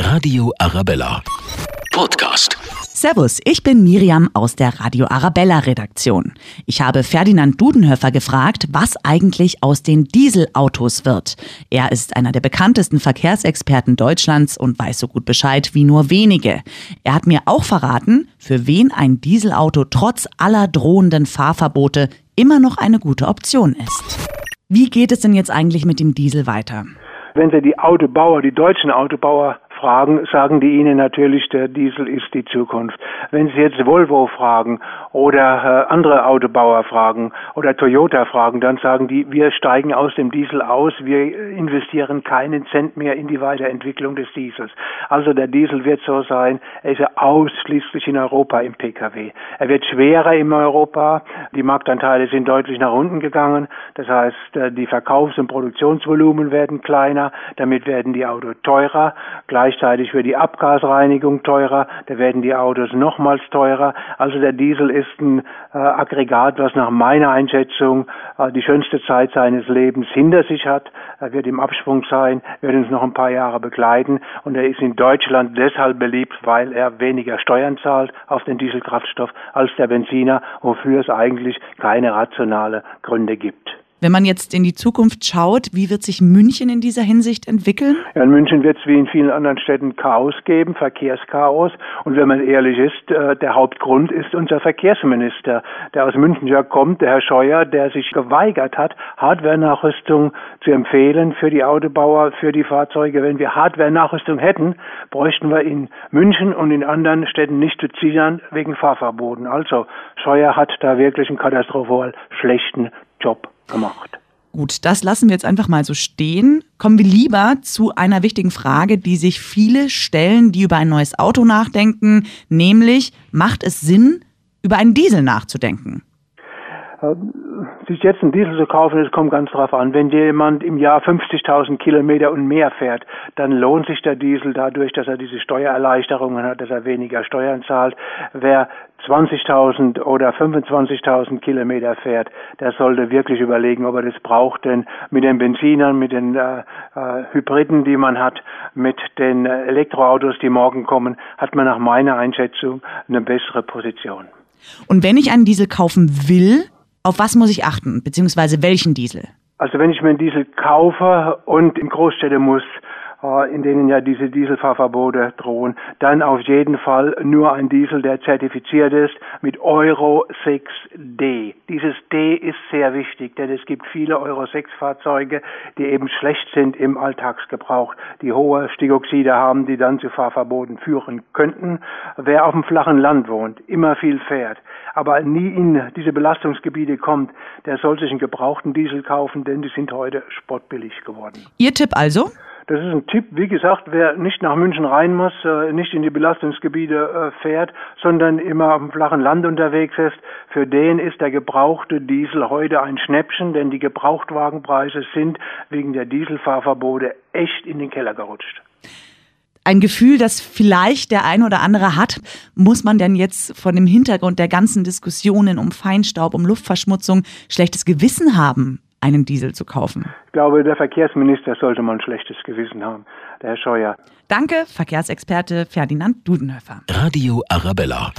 Radio Arabella. Podcast. Servus, ich bin Miriam aus der Radio Arabella Redaktion. Ich habe Ferdinand Dudenhöfer gefragt, was eigentlich aus den Dieselautos wird. Er ist einer der bekanntesten Verkehrsexperten Deutschlands und weiß so gut Bescheid wie nur wenige. Er hat mir auch verraten, für wen ein Dieselauto trotz aller drohenden Fahrverbote immer noch eine gute Option ist. Wie geht es denn jetzt eigentlich mit dem Diesel weiter? Wenn Sie die Autobauer, die deutschen Autobauer fragen, sagen die Ihnen natürlich, der Diesel ist die Zukunft. Wenn Sie jetzt Volvo fragen oder äh, andere Autobauer fragen oder Toyota fragen, dann sagen die, wir steigen aus dem Diesel aus, wir investieren keinen Cent mehr in die Weiterentwicklung des Diesels. Also der Diesel wird so sein, er ist ausschließlich in Europa im Pkw. Er wird schwerer in Europa, die Marktanteile sind deutlich nach unten gegangen, das heißt, äh, die Verkaufs- und Produktionsvolumen werden kleiner, damit werden die Autos teurer, gleich gleichzeitig wird die Abgasreinigung teurer, da werden die Autos nochmals teurer. Also der Diesel ist ein äh, Aggregat, was nach meiner Einschätzung äh, die schönste Zeit seines Lebens hinter sich hat. Er wird im Absprung sein, wird uns noch ein paar Jahre begleiten und er ist in Deutschland deshalb beliebt, weil er weniger Steuern zahlt auf den Dieselkraftstoff als der Benziner, wofür es eigentlich keine rationale Gründe gibt. Wenn man jetzt in die Zukunft schaut, wie wird sich München in dieser Hinsicht entwickeln? Ja, in München wird es wie in vielen anderen Städten Chaos geben, Verkehrschaos. Und wenn man ehrlich ist, äh, der Hauptgrund ist unser Verkehrsminister, der aus München ja kommt, der Herr Scheuer, der sich geweigert hat, Hardware-Nachrüstung zu empfehlen für die Autobauer, für die Fahrzeuge. Wenn wir Hardware-Nachrüstung hätten, bräuchten wir in München und in anderen Städten nicht zu ziehen wegen Fahrverboten. Also Scheuer hat da wirklich einen katastrophal schlechten Job gemacht. Gut, das lassen wir jetzt einfach mal so stehen. Kommen wir lieber zu einer wichtigen Frage, die sich viele stellen, die über ein neues Auto nachdenken, nämlich macht es Sinn, über einen Diesel nachzudenken? Sich jetzt einen Diesel zu kaufen, das kommt ganz drauf an. Wenn jemand im Jahr 50.000 Kilometer und mehr fährt, dann lohnt sich der Diesel dadurch, dass er diese Steuererleichterungen hat, dass er weniger Steuern zahlt. Wer 20.000 oder 25.000 Kilometer fährt, der sollte wirklich überlegen, ob er das braucht, denn mit den Benzinern, mit den äh, äh, Hybriden, die man hat, mit den Elektroautos, die morgen kommen, hat man nach meiner Einschätzung eine bessere Position. Und wenn ich einen Diesel kaufen will, auf was muss ich achten, beziehungsweise welchen Diesel? Also wenn ich mir einen Diesel kaufe und in Großstädte muss, äh, in denen ja diese Dieselfahrverbote drohen, dann auf jeden Fall nur ein Diesel, der zertifiziert ist mit Euro 6D. Dieses D ist sehr wichtig, denn es gibt viele Euro 6 Fahrzeuge, die eben schlecht sind im Alltagsgebrauch, die hohe Stickoxide haben, die dann zu Fahrverboten führen könnten. Wer auf dem flachen Land wohnt, immer viel fährt, aber nie in diese Belastungsgebiete kommt, der soll sich einen gebrauchten Diesel kaufen, denn die sind heute spottbillig geworden. Ihr Tipp also? Das ist ein Tipp, wie gesagt, wer nicht nach München rein muss, äh, nicht in die Belastungsgebiete äh, fährt, sondern immer auf dem flachen Land unterwegs ist, für den ist der gebrauchte Diesel heute ein Schnäppchen, denn die Gebrauchtwagenpreise sind wegen der Dieselfahrverbote echt in den Keller gerutscht ein Gefühl, das vielleicht der ein oder andere hat, muss man denn jetzt von dem Hintergrund der ganzen Diskussionen um Feinstaub, um Luftverschmutzung schlechtes Gewissen haben, einen Diesel zu kaufen? Ich glaube, der Verkehrsminister sollte mal ein schlechtes Gewissen haben, der Herr Scheuer. Danke, Verkehrsexperte Ferdinand Dudenhöfer. Radio Arabella.